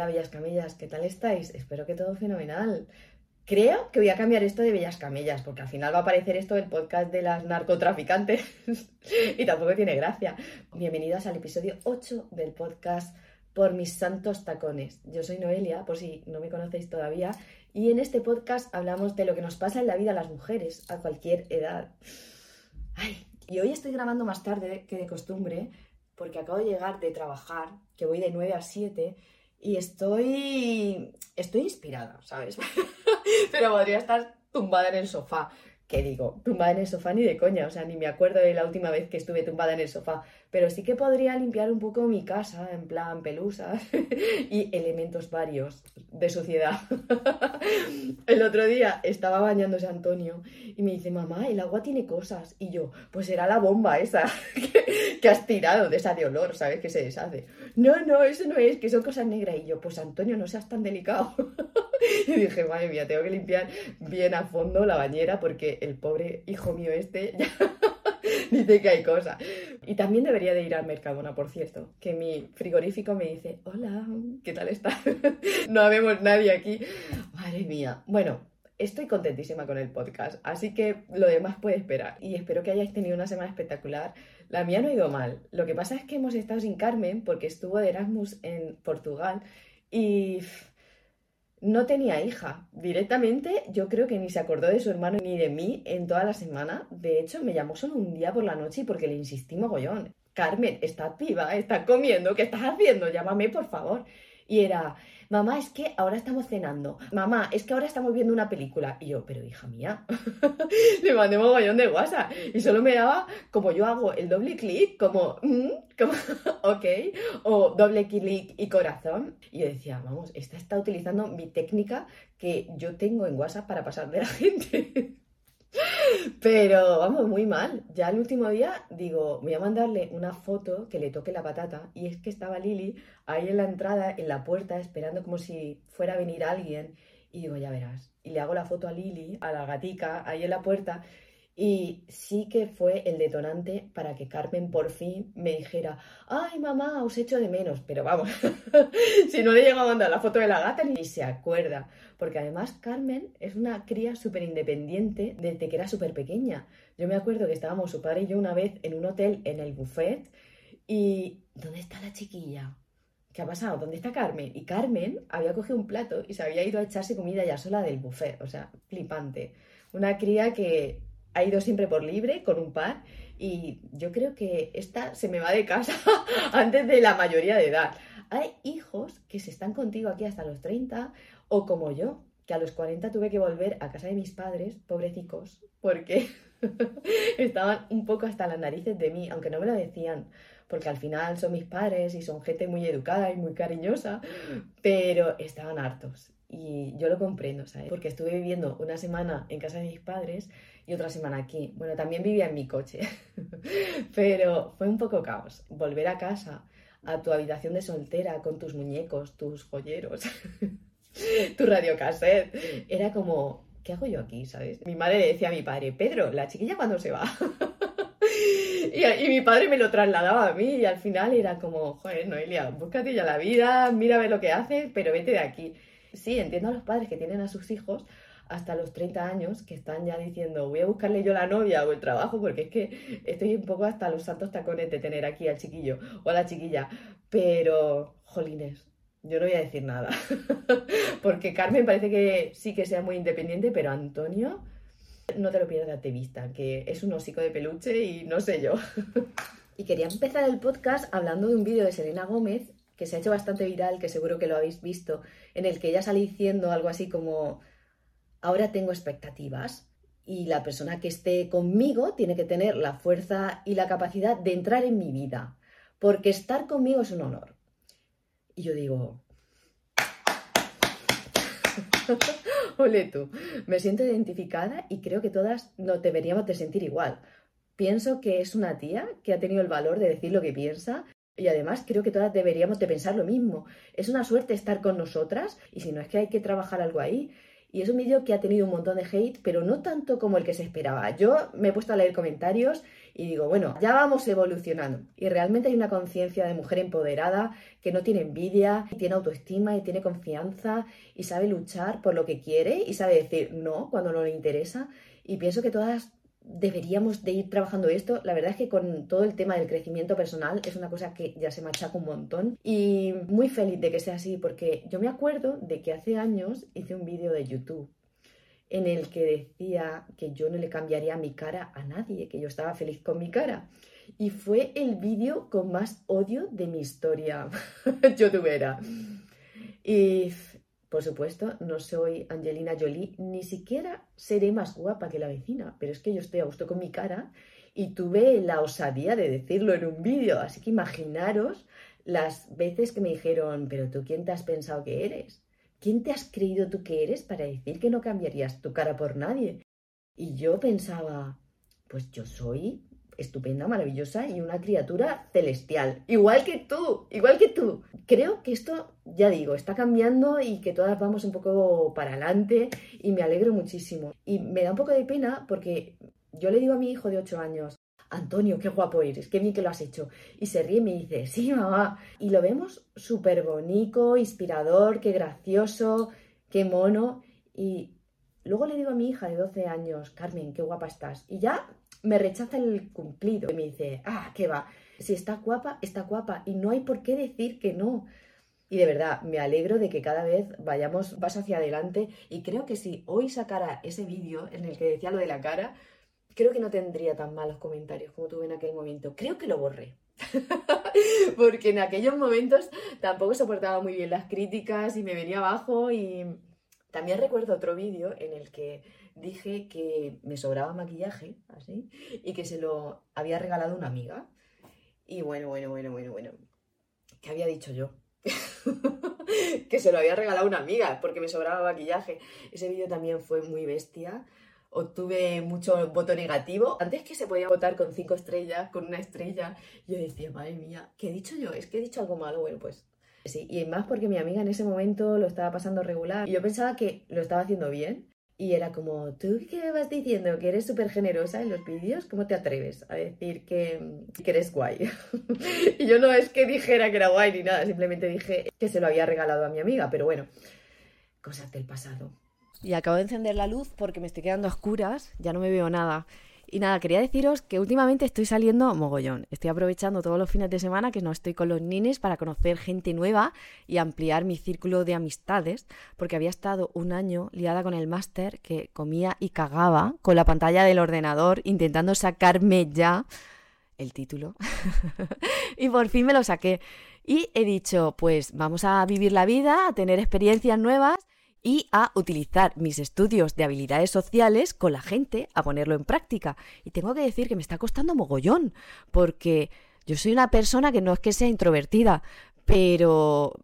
Hola, Bellas Camellas, ¿qué tal estáis? Espero que todo fenomenal. Creo que voy a cambiar esto de Bellas Camellas, porque al final va a aparecer esto del podcast de las narcotraficantes y tampoco tiene gracia. Bienvenidas al episodio 8 del podcast Por mis santos tacones. Yo soy Noelia, por si no me conocéis todavía, y en este podcast hablamos de lo que nos pasa en la vida a las mujeres, a cualquier edad. Ay, y hoy estoy grabando más tarde que de costumbre, porque acabo de llegar de trabajar, que voy de 9 a 7, y estoy, estoy inspirada, ¿sabes? Pero podría estar tumbada en el sofá. ¿Qué digo? Tumbada en el sofá ni de coña, o sea, ni me acuerdo de la última vez que estuve tumbada en el sofá. Pero sí que podría limpiar un poco mi casa, en plan pelusas y elementos varios de suciedad. el otro día estaba bañándose Antonio y me dice, mamá, el agua tiene cosas. Y yo, pues era la bomba esa que, que has tirado, de esa de olor, ¿sabes? Que se deshace. No, no, eso no es, que son cosas negras. Y yo, pues Antonio, no seas tan delicado. y dije, madre mía, tengo que limpiar bien a fondo la bañera porque el pobre hijo mío este ya dice que hay cosas. Y también debería de ir al Mercadona, por cierto, que mi frigorífico me dice, hola, ¿qué tal estás? no habemos nadie aquí. Madre mía. Bueno, estoy contentísima con el podcast, así que lo demás puede esperar. Y espero que hayáis tenido una semana espectacular. La mía no ha ido mal. Lo que pasa es que hemos estado sin Carmen porque estuvo de Erasmus en Portugal y no tenía hija. Directamente yo creo que ni se acordó de su hermano ni de mí en toda la semana. De hecho, me llamó solo un día por la noche porque le insistí mogollón. Carmen, estás viva, estás comiendo, ¿qué estás haciendo? Llámame, por favor. Y era, mamá, es que ahora estamos cenando. Mamá, es que ahora estamos viendo una película. Y yo, pero hija mía, le mandé mogollón de WhatsApp. Y solo me daba, como yo hago, el doble clic, como, mm, como, ok, o doble clic y corazón. Y yo decía, vamos, esta está utilizando mi técnica que yo tengo en WhatsApp para pasar de la gente. Pero vamos, muy mal. Ya el último día digo, voy a mandarle una foto que le toque la patata. Y es que estaba Lili ahí en la entrada, en la puerta, esperando como si fuera a venir alguien. Y digo, ya verás. Y le hago la foto a Lili, a la gatica, ahí en la puerta. Y sí que fue el detonante para que Carmen por fin me dijera, ay mamá, os echo de menos. Pero vamos, si no le llego a mandar la foto de la gata ni se acuerda. Porque además Carmen es una cría súper independiente desde que era súper pequeña. Yo me acuerdo que estábamos su padre y yo una vez en un hotel en el buffet y ¿dónde está la chiquilla? ¿Qué ha pasado? ¿Dónde está Carmen? Y Carmen había cogido un plato y se había ido a echarse comida ya sola del buffet. O sea, flipante. Una cría que ha ido siempre por libre con un par y yo creo que esta se me va de casa antes de la mayoría de edad. Hay hijos que se están contigo aquí hasta los 30 o como yo, que a los 40 tuve que volver a casa de mis padres, pobrecicos, porque estaban un poco hasta las narices de mí, aunque no me lo decían, porque al final son mis padres y son gente muy educada y muy cariñosa, pero estaban hartos. Y yo lo comprendo, ¿sabes? Porque estuve viviendo una semana en casa de mis padres y otra semana aquí. Bueno, también vivía en mi coche, pero fue un poco caos. Volver a casa, a tu habitación de soltera, con tus muñecos, tus joyeros, tu radiocassette, era como, ¿qué hago yo aquí, sabes? Mi madre le decía a mi padre, Pedro, la chiquilla cuando se va. y, y, mi padre me lo trasladaba a mí y al final era como, joder, Noelia, búscate ya la vida, mira a ver lo que haces, pero vete de aquí. Sí, entiendo a los padres que tienen a sus hijos hasta los 30 años que están ya diciendo voy a buscarle yo la novia o el trabajo porque es que estoy un poco hasta los santos tacones de tener aquí al chiquillo o a la chiquilla. Pero, jolines, yo no voy a decir nada. porque Carmen parece que sí que sea muy independiente, pero Antonio, no te lo pierdas de vista, que es un hocico de peluche y no sé yo. y quería empezar el podcast hablando de un vídeo de Selena Gómez que se ha hecho bastante viral, que seguro que lo habéis visto, en el que ella sale diciendo algo así como ahora tengo expectativas y la persona que esté conmigo tiene que tener la fuerza y la capacidad de entrar en mi vida, porque estar conmigo es un honor. Y yo digo, ole tú, me siento identificada y creo que todas nos deberíamos de sentir igual. Pienso que es una tía que ha tenido el valor de decir lo que piensa y además creo que todas deberíamos de pensar lo mismo. Es una suerte estar con nosotras y si no es que hay que trabajar algo ahí. Y es un vídeo que ha tenido un montón de hate, pero no tanto como el que se esperaba. Yo me he puesto a leer comentarios y digo, bueno, ya vamos evolucionando. Y realmente hay una conciencia de mujer empoderada que no tiene envidia, tiene autoestima y tiene confianza y sabe luchar por lo que quiere y sabe decir no cuando no le interesa. Y pienso que todas deberíamos de ir trabajando esto. La verdad es que con todo el tema del crecimiento personal es una cosa que ya se machaca un montón y muy feliz de que sea así porque yo me acuerdo de que hace años hice un vídeo de YouTube en el que decía que yo no le cambiaría mi cara a nadie, que yo estaba feliz con mi cara. Y fue el vídeo con más odio de mi historia youtubera. Y por supuesto, no soy Angelina Jolie, ni siquiera seré más guapa que la vecina, pero es que yo estoy a gusto con mi cara y tuve la osadía de decirlo en un vídeo, así que imaginaros las veces que me dijeron, pero tú quién te has pensado que eres? ¿Quién te has creído tú que eres para decir que no cambiarías tu cara por nadie? Y yo pensaba, pues yo soy estupenda, maravillosa y una criatura celestial, igual que tú, igual que tú. Creo que esto, ya digo, está cambiando y que todas vamos un poco para adelante y me alegro muchísimo. Y me da un poco de pena porque yo le digo a mi hijo de 8 años, Antonio, qué guapo eres, qué bien que lo has hecho. Y se ríe y me dice, sí, mamá. Y lo vemos súper bonito, inspirador, qué gracioso, qué mono. Y luego le digo a mi hija de 12 años, Carmen, qué guapa estás. Y ya me rechaza el cumplido y me dice, ah, qué va, si está guapa, está guapa y no hay por qué decir que no. Y de verdad, me alegro de que cada vez vayamos más hacia adelante y creo que si hoy sacara ese vídeo en el que decía lo de la cara, creo que no tendría tan malos comentarios como tuve en aquel momento. Creo que lo borré. Porque en aquellos momentos tampoco soportaba muy bien las críticas y me venía abajo y también recuerdo otro vídeo en el que dije que me sobraba maquillaje, así, y que se lo había regalado una amiga. Y bueno, bueno, bueno, bueno, bueno. ¿Qué había dicho yo? que se lo había regalado una amiga porque me sobraba maquillaje. Ese vídeo también fue muy bestia. Obtuve mucho voto negativo. Antes que se podía votar con cinco estrellas, con una estrella, yo decía, madre mía, ¿qué he dicho yo? Es que he dicho algo malo. Bueno, pues sí. Y más porque mi amiga en ese momento lo estaba pasando regular. Y yo pensaba que lo estaba haciendo bien y era como, ¿tú qué vas diciendo? ¿Que eres súper generosa en los vídeos? ¿Cómo te atreves a decir que, que eres guay? y yo no es que dijera que era guay ni nada, simplemente dije que se lo había regalado a mi amiga, pero bueno, cosas del pasado. Y acabo de encender la luz porque me estoy quedando a oscuras, ya no me veo nada. Y nada, quería deciros que últimamente estoy saliendo mogollón. Estoy aprovechando todos los fines de semana que no estoy con los nines para conocer gente nueva y ampliar mi círculo de amistades, porque había estado un año liada con el máster que comía y cagaba con la pantalla del ordenador intentando sacarme ya el título. y por fin me lo saqué. Y he dicho, pues vamos a vivir la vida, a tener experiencias nuevas y a utilizar mis estudios de habilidades sociales con la gente, a ponerlo en práctica. Y tengo que decir que me está costando mogollón, porque yo soy una persona que no es que sea introvertida, pero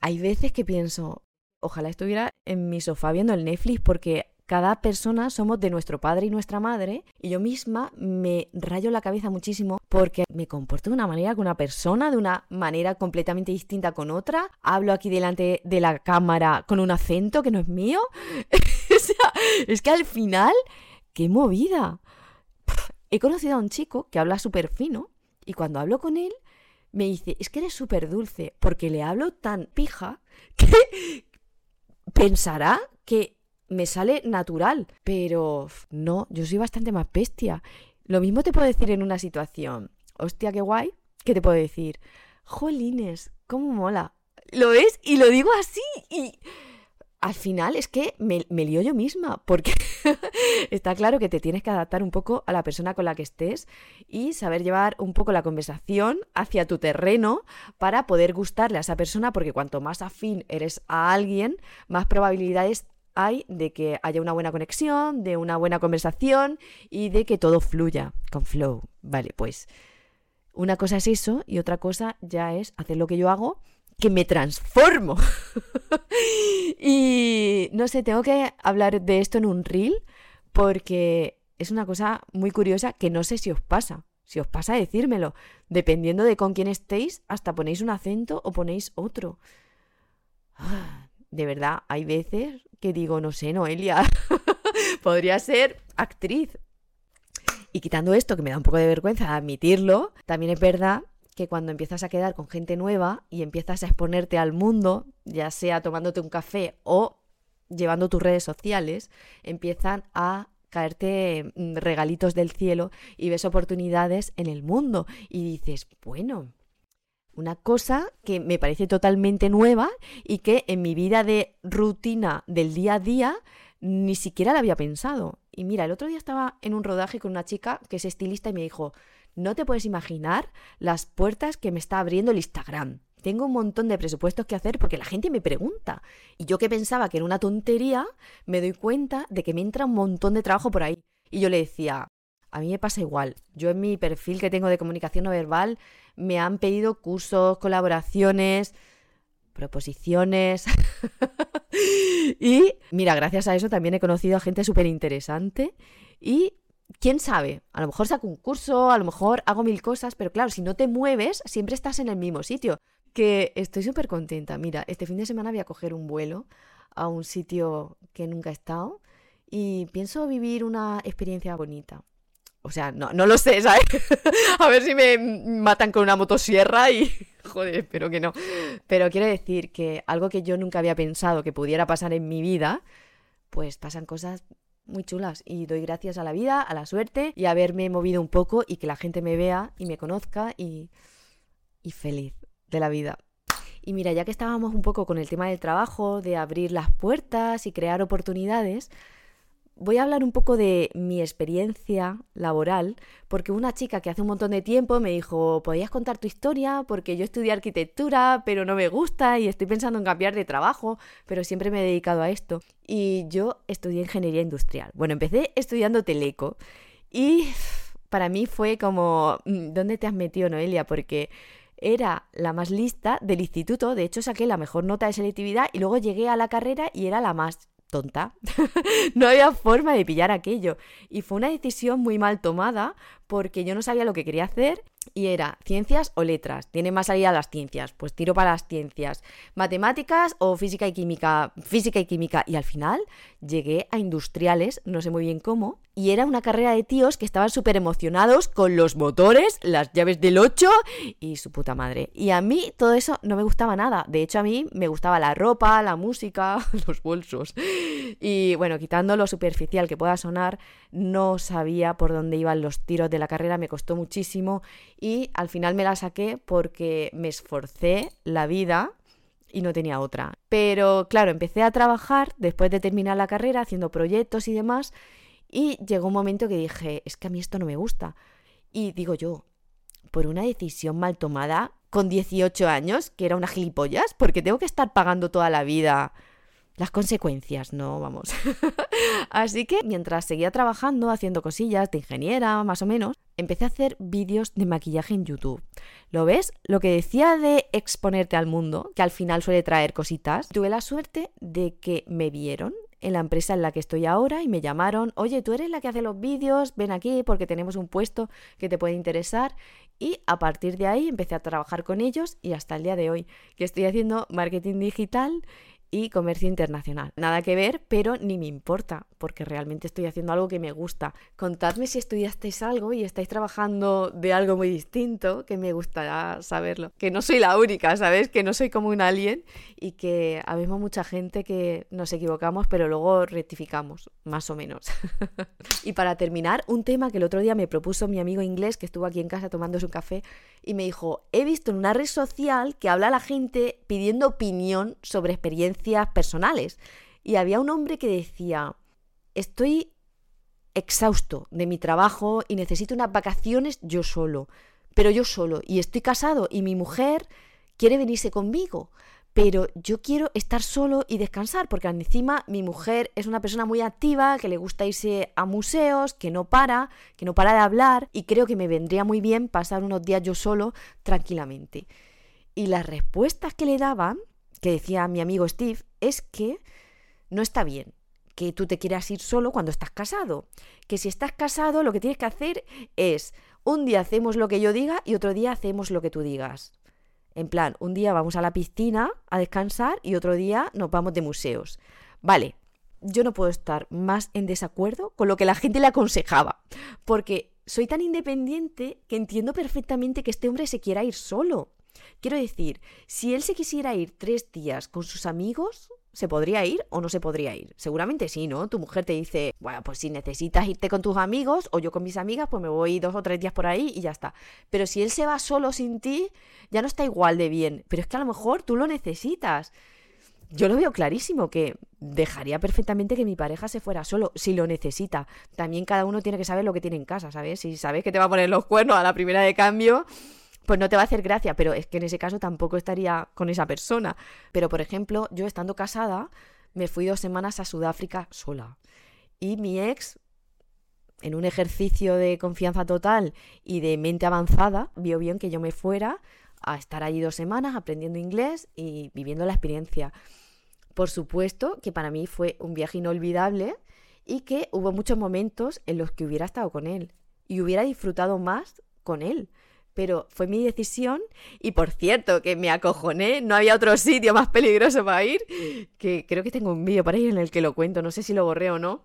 hay veces que pienso, ojalá estuviera en mi sofá viendo el Netflix, porque cada persona somos de nuestro padre y nuestra madre y yo misma me rayo la cabeza muchísimo porque me comporto de una manera con una persona, de una manera completamente distinta con otra. Hablo aquí delante de la cámara con un acento que no es mío. o sea, es que al final, qué movida. He conocido a un chico que habla súper fino y cuando hablo con él me dice, es que eres súper dulce porque le hablo tan pija que pensará que me sale natural, pero no, yo soy bastante más bestia. Lo mismo te puedo decir en una situación, hostia, qué guay, ¿qué te puedo decir? Jolines, cómo mola. Lo ves y lo digo así y al final es que me, me lío yo misma, porque está claro que te tienes que adaptar un poco a la persona con la que estés y saber llevar un poco la conversación hacia tu terreno para poder gustarle a esa persona, porque cuanto más afín eres a alguien, más probabilidades hay de que haya una buena conexión, de una buena conversación y de que todo fluya con flow. Vale, pues una cosa es eso y otra cosa ya es hacer lo que yo hago, que me transformo. y no sé, tengo que hablar de esto en un reel porque es una cosa muy curiosa que no sé si os pasa. Si os pasa, decírmelo. Dependiendo de con quién estéis, hasta ponéis un acento o ponéis otro. De verdad, hay veces que digo, no sé, Noelia, podría ser actriz. Y quitando esto, que me da un poco de vergüenza admitirlo, también es verdad que cuando empiezas a quedar con gente nueva y empiezas a exponerte al mundo, ya sea tomándote un café o llevando tus redes sociales, empiezan a caerte mm, regalitos del cielo y ves oportunidades en el mundo y dices, bueno, una cosa que me parece totalmente nueva y que en mi vida de rutina del día a día ni siquiera la había pensado. Y mira, el otro día estaba en un rodaje con una chica que es estilista y me dijo, no te puedes imaginar las puertas que me está abriendo el Instagram. Tengo un montón de presupuestos que hacer porque la gente me pregunta. Y yo que pensaba que era una tontería, me doy cuenta de que me entra un montón de trabajo por ahí. Y yo le decía, a mí me pasa igual. Yo en mi perfil que tengo de comunicación no verbal me han pedido cursos, colaboraciones, proposiciones. y mira, gracias a eso también he conocido a gente súper interesante y quién sabe, a lo mejor saco un curso, a lo mejor hago mil cosas, pero claro, si no te mueves, siempre estás en el mismo sitio. Que estoy súper contenta. Mira, este fin de semana voy a coger un vuelo a un sitio que nunca he estado y pienso vivir una experiencia bonita. O sea, no, no lo sé, ¿sabes? a ver si me matan con una motosierra y... Joder, espero que no. Pero quiero decir que algo que yo nunca había pensado que pudiera pasar en mi vida, pues pasan cosas muy chulas y doy gracias a la vida, a la suerte y haberme movido un poco y que la gente me vea y me conozca y, y feliz de la vida. Y mira, ya que estábamos un poco con el tema del trabajo, de abrir las puertas y crear oportunidades, voy a hablar un poco de mi experiencia laboral, porque una chica que hace un montón de tiempo me dijo, ¿podías contar tu historia? Porque yo estudié arquitectura, pero no me gusta y estoy pensando en cambiar de trabajo, pero siempre me he dedicado a esto. Y yo estudié ingeniería industrial. Bueno, empecé estudiando teleco y para mí fue como, mm, ¿dónde te has metido, Noelia? Porque era la más lista del instituto, de hecho saqué la mejor nota de selectividad y luego llegué a la carrera y era la más tonta. no había forma de pillar aquello. Y fue una decisión muy mal tomada porque yo no sabía lo que quería hacer y era ciencias o letras. Tiene más salida las ciencias, pues tiro para las ciencias. Matemáticas o física y química, física y química. Y al final llegué a industriales, no sé muy bien cómo, y era una carrera de tíos que estaban súper emocionados con los motores, las llaves del 8 y su puta madre. Y a mí todo eso no me gustaba nada. De hecho, a mí me gustaba la ropa, la música, los bolsos. Y bueno, quitando lo superficial que pueda sonar, no sabía por dónde iban los tiros de la carrera, me costó muchísimo y al final me la saqué porque me esforcé la vida y no tenía otra. Pero claro, empecé a trabajar después de terminar la carrera haciendo proyectos y demás y llegó un momento que dije, es que a mí esto no me gusta. Y digo yo, por una decisión mal tomada con 18 años, que era una gilipollas, porque tengo que estar pagando toda la vida las consecuencias, no vamos. Así que mientras seguía trabajando, haciendo cosillas de ingeniera, más o menos, empecé a hacer vídeos de maquillaje en YouTube. ¿Lo ves? Lo que decía de exponerte al mundo, que al final suele traer cositas. Tuve la suerte de que me vieron en la empresa en la que estoy ahora y me llamaron, oye, tú eres la que hace los vídeos, ven aquí porque tenemos un puesto que te puede interesar. Y a partir de ahí empecé a trabajar con ellos y hasta el día de hoy, que estoy haciendo marketing digital y comercio internacional. Nada que ver, pero ni me importa, porque realmente estoy haciendo algo que me gusta. Contadme si estudiasteis algo y estáis trabajando de algo muy distinto, que me gustará saberlo. Que no soy la única, ¿sabes? Que no soy como un alien y que habemos mucha gente que nos equivocamos, pero luego rectificamos, más o menos. y para terminar, un tema que el otro día me propuso mi amigo inglés, que estuvo aquí en casa tomándose un café, y me dijo, he visto en una red social que habla la gente pidiendo opinión sobre experiencias personales. Y había un hombre que decía, estoy exhausto de mi trabajo y necesito unas vacaciones yo solo, pero yo solo, y estoy casado y mi mujer quiere venirse conmigo, pero yo quiero estar solo y descansar, porque encima mi mujer es una persona muy activa, que le gusta irse a museos, que no para, que no para de hablar, y creo que me vendría muy bien pasar unos días yo solo tranquilamente. Y las respuestas que le daban que decía mi amigo Steve es que no está bien que tú te quieras ir solo cuando estás casado. Que si estás casado lo que tienes que hacer es un día hacemos lo que yo diga y otro día hacemos lo que tú digas. En plan, un día vamos a la piscina a descansar y otro día nos vamos de museos. Vale, yo no puedo estar más en desacuerdo con lo que la gente le aconsejaba, porque soy tan independiente que entiendo perfectamente que este hombre se quiera ir solo. Quiero decir, si él se quisiera ir tres días con sus amigos, ¿se podría ir o no se podría ir? Seguramente sí, ¿no? Tu mujer te dice, bueno, pues si necesitas irte con tus amigos o yo con mis amigas, pues me voy dos o tres días por ahí y ya está. Pero si él se va solo sin ti, ya no está igual de bien. Pero es que a lo mejor tú lo necesitas. Yo lo veo clarísimo, que dejaría perfectamente que mi pareja se fuera solo, si lo necesita. También cada uno tiene que saber lo que tiene en casa, ¿sabes? Si sabes que te va a poner los cuernos a la primera de cambio, pues no te va a hacer gracia, pero es que en ese caso tampoco estaría con esa persona. Pero, por ejemplo, yo estando casada, me fui dos semanas a Sudáfrica sola. Y mi ex, en un ejercicio de confianza total y de mente avanzada, vio bien que yo me fuera a estar allí dos semanas aprendiendo inglés y viviendo la experiencia. Por supuesto que para mí fue un viaje inolvidable y que hubo muchos momentos en los que hubiera estado con él y hubiera disfrutado más con él. Pero fue mi decisión y por cierto que me acojoné, no había otro sitio más peligroso para ir, que creo que tengo un vídeo por ahí en el que lo cuento, no sé si lo borré o no,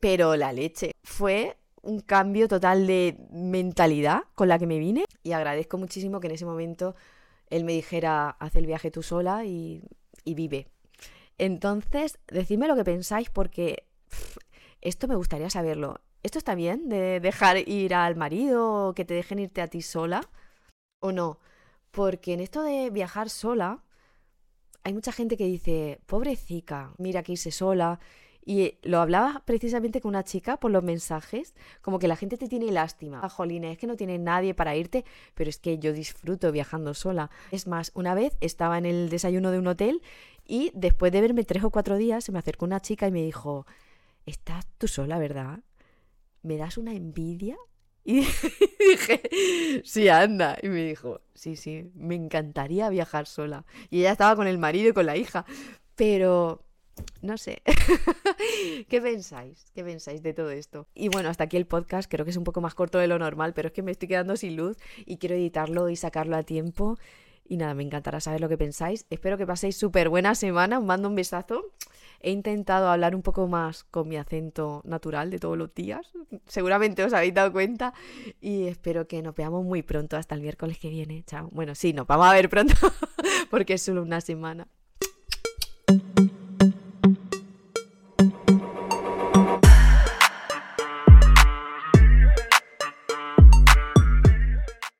pero la leche. Fue un cambio total de mentalidad con la que me vine y agradezco muchísimo que en ese momento él me dijera, haz el viaje tú sola y, y vive. Entonces, decidme lo que pensáis porque esto me gustaría saberlo. ¿Esto está bien de dejar ir al marido o que te dejen irte a ti sola? ¿O no? Porque en esto de viajar sola, hay mucha gente que dice, pobrecita, mira que irse sola. Y lo hablaba precisamente con una chica por los mensajes, como que la gente te tiene lástima. Ah, es que no tiene nadie para irte, pero es que yo disfruto viajando sola. Es más, una vez estaba en el desayuno de un hotel y después de verme tres o cuatro días se me acercó una chica y me dijo, ¿estás tú sola, verdad? ¿Me das una envidia? Y dije, sí, anda. Y me dijo, sí, sí, me encantaría viajar sola. Y ella estaba con el marido y con la hija. Pero, no sé. ¿Qué pensáis? ¿Qué pensáis de todo esto? Y bueno, hasta aquí el podcast. Creo que es un poco más corto de lo normal, pero es que me estoy quedando sin luz y quiero editarlo y sacarlo a tiempo. Y nada, me encantará saber lo que pensáis. Espero que paséis súper buena semana. Os mando un besazo. He intentado hablar un poco más con mi acento natural de todos los días. Seguramente os habéis dado cuenta. Y espero que nos veamos muy pronto hasta el miércoles que viene. Chao. Bueno, sí, nos vamos a ver pronto porque es solo una semana.